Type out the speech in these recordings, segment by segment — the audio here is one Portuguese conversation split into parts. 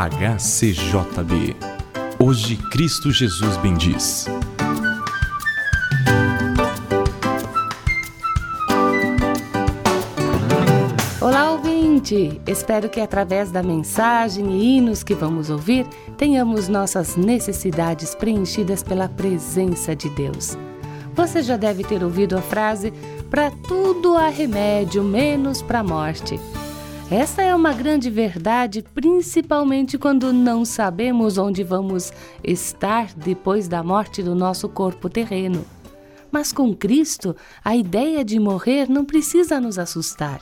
HCJB. Hoje Cristo Jesus bendiz. Olá, ouvinte! Espero que através da mensagem e hinos que vamos ouvir, tenhamos nossas necessidades preenchidas pela presença de Deus. Você já deve ter ouvido a frase: para tudo há remédio, menos para a morte. Essa é uma grande verdade, principalmente quando não sabemos onde vamos estar depois da morte do nosso corpo terreno. Mas com Cristo, a ideia de morrer não precisa nos assustar.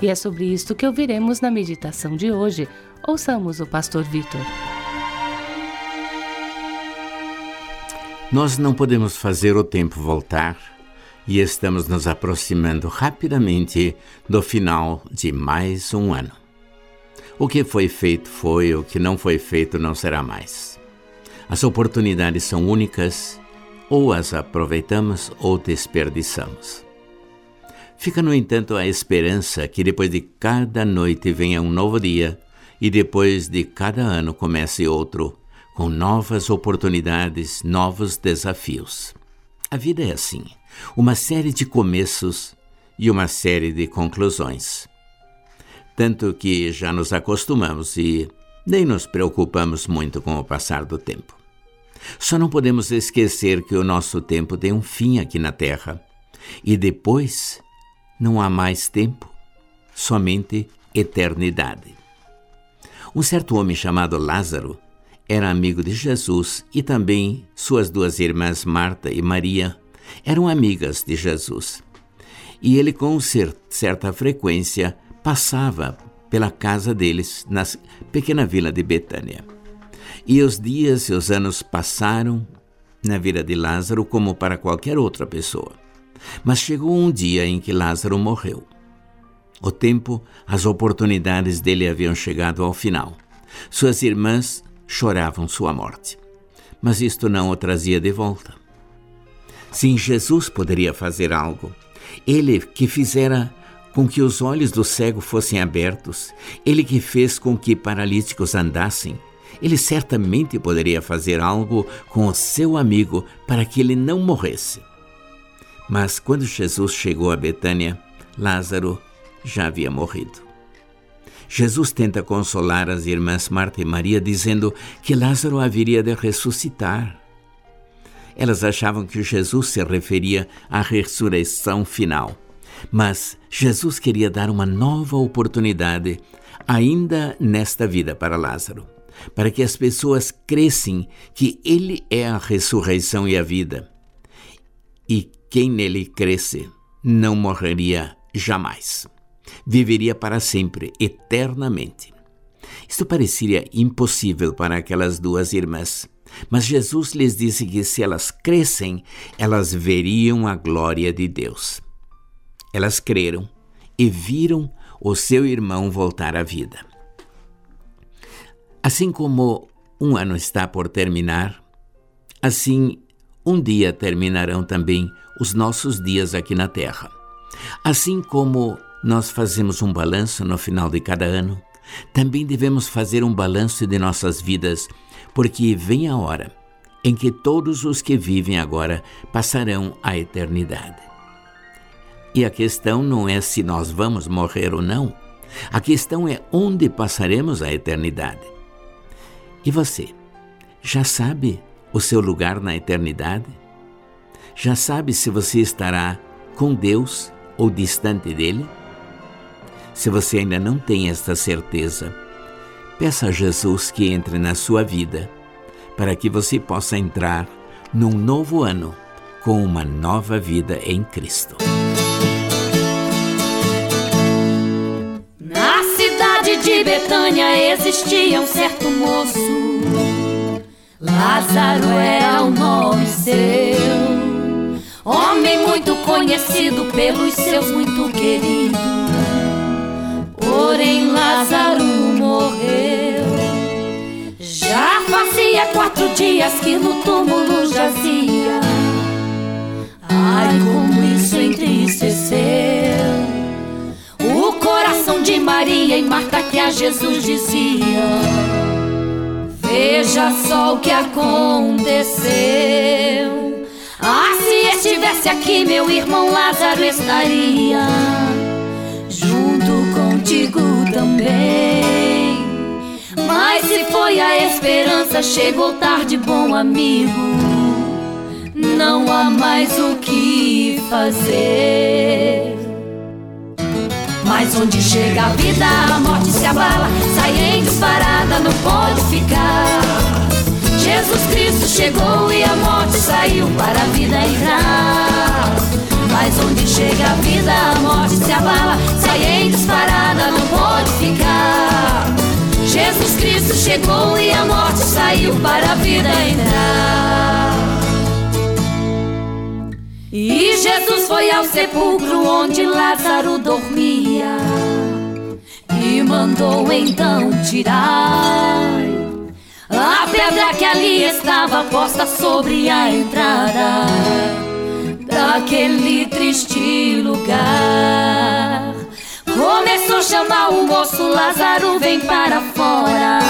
E é sobre isto que ouviremos na meditação de hoje. Ouçamos o pastor Vitor. Nós não podemos fazer o tempo voltar e estamos nos aproximando rapidamente do final de mais um ano. O que foi feito foi, o que não foi feito não será mais. As oportunidades são únicas, ou as aproveitamos ou desperdiçamos. Fica, no entanto, a esperança que depois de cada noite venha um novo dia e depois de cada ano comece outro, com novas oportunidades, novos desafios. A vida é assim uma série de começos e uma série de conclusões. Tanto que já nos acostumamos e nem nos preocupamos muito com o passar do tempo. Só não podemos esquecer que o nosso tempo tem um fim aqui na Terra e depois não há mais tempo, somente eternidade. Um certo homem chamado Lázaro era amigo de Jesus e também suas duas irmãs Marta e Maria eram amigas de Jesus. E ele, com certa frequência, passava pela casa deles na pequena vila de Betânia. E os dias e os anos passaram na vida de Lázaro como para qualquer outra pessoa. Mas chegou um dia em que Lázaro morreu. O tempo, as oportunidades dele haviam chegado ao final. Suas irmãs choravam sua morte. Mas isto não o trazia de volta. Sim, Jesus poderia fazer algo. Ele que fizera com que os olhos do cego fossem abertos, ele que fez com que paralíticos andassem, ele certamente poderia fazer algo com o seu amigo para que ele não morresse. Mas quando Jesus chegou a Betânia, Lázaro já havia morrido. Jesus tenta consolar as irmãs Marta e Maria, dizendo que Lázaro haveria de ressuscitar. Elas achavam que Jesus se referia à ressurreição final. Mas Jesus queria dar uma nova oportunidade ainda nesta vida para Lázaro, para que as pessoas crescem que Ele é a ressurreição e a vida. E quem nele cresce não morreria jamais. Viveria para sempre, eternamente. Isto parecia impossível para aquelas duas irmãs. Mas Jesus lhes disse que se elas crescem, elas veriam a glória de Deus. Elas creram e viram o seu irmão voltar à vida. Assim como um ano está por terminar, assim um dia terminarão também os nossos dias aqui na Terra. Assim como nós fazemos um balanço no final de cada ano, também devemos fazer um balanço de nossas vidas porque vem a hora em que todos os que vivem agora passarão a eternidade. E a questão não é se nós vamos morrer ou não, a questão é onde passaremos a eternidade. E você, já sabe o seu lugar na eternidade? Já sabe se você estará com Deus ou distante dele? Se você ainda não tem esta certeza, Peça a Jesus que entre na sua vida, para que você possa entrar num novo ano com uma nova vida em Cristo. Na cidade de Betânia existia um certo moço. Lázaro era o nome seu. Homem muito conhecido pelos seus muito queridos. Porém, Lázaro morreu. Já fazia quatro dias que no túmulo jazia. Ai, como isso entristeceu. O coração de Maria e Marta que a Jesus dizia. Veja só o que aconteceu. Ah, se estivesse aqui, meu irmão Lázaro estaria contigo também. Mas se foi a esperança, chegou tarde, bom amigo não há mais o que fazer. Mas onde chega a vida, a morte se abala, sai em disparada, não pode ficar. Jesus Cristo chegou e a morte saiu para a vida entrar. Mas onde chega a vida, a morte se abala, sai em disparada, não pode ficar. Jesus Cristo chegou e a morte saiu para a vida entrar. E Jesus foi ao sepulcro onde Lázaro dormia e mandou então tirar a pedra que ali estava posta sobre a entrada daquele triste lugar. Começou a chamar o moço Lázaro, vem para fora,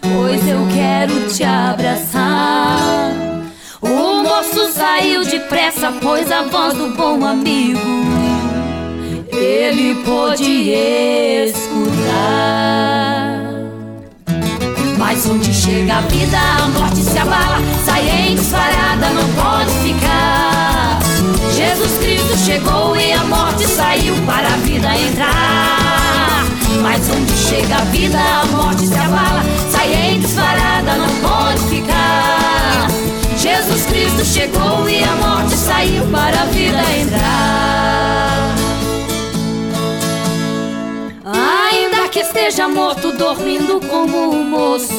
pois eu quero te abraçar. O moço saiu depressa, pois a voz do bom amigo ele pôde escutar. Mas onde chega a vida, a morte se abala, sai em disparada, não pode ficar. Jesus Cristo chegou e a morte saiu para a vida entrar. Mas onde chega a vida, a morte se abala, sai em disparada, não pode ficar. Jesus Cristo chegou e a morte saiu para a vida entrar. Ainda que esteja morto, dormindo como um moço,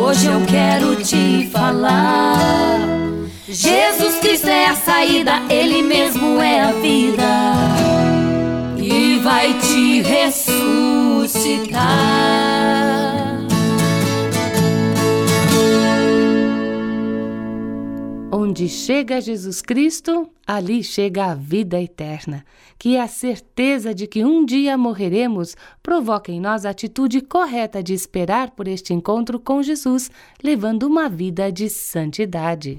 hoje eu quero te falar. Jesus Cristo é a saída, Ele mesmo é a vida e vai te ressuscitar. Onde chega Jesus Cristo, ali chega a vida eterna, que é a certeza de que um dia morreremos, provoca em nós a atitude correta de esperar por este encontro com Jesus, levando uma vida de santidade.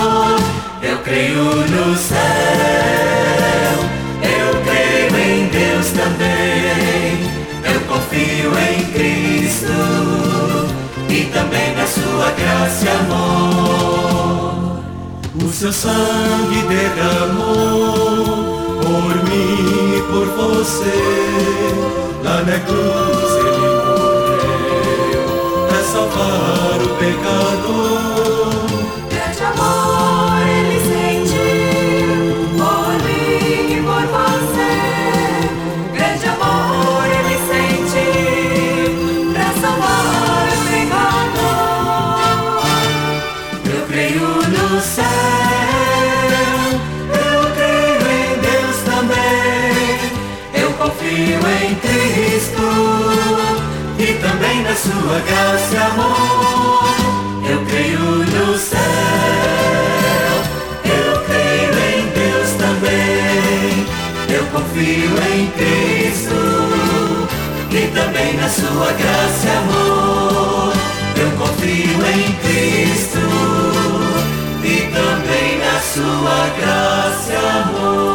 Eu creio no céu, eu creio em Deus também. Eu confio em Cristo e também na sua graça e amor. O seu sangue derramou por mim e por você lá na cruz salvar o pecador. Na sua graça e amor. Eu creio no céu, eu creio em Deus também. Eu confio em Cristo e também na sua graça e amor. Eu confio em Cristo e também na sua graça e amor.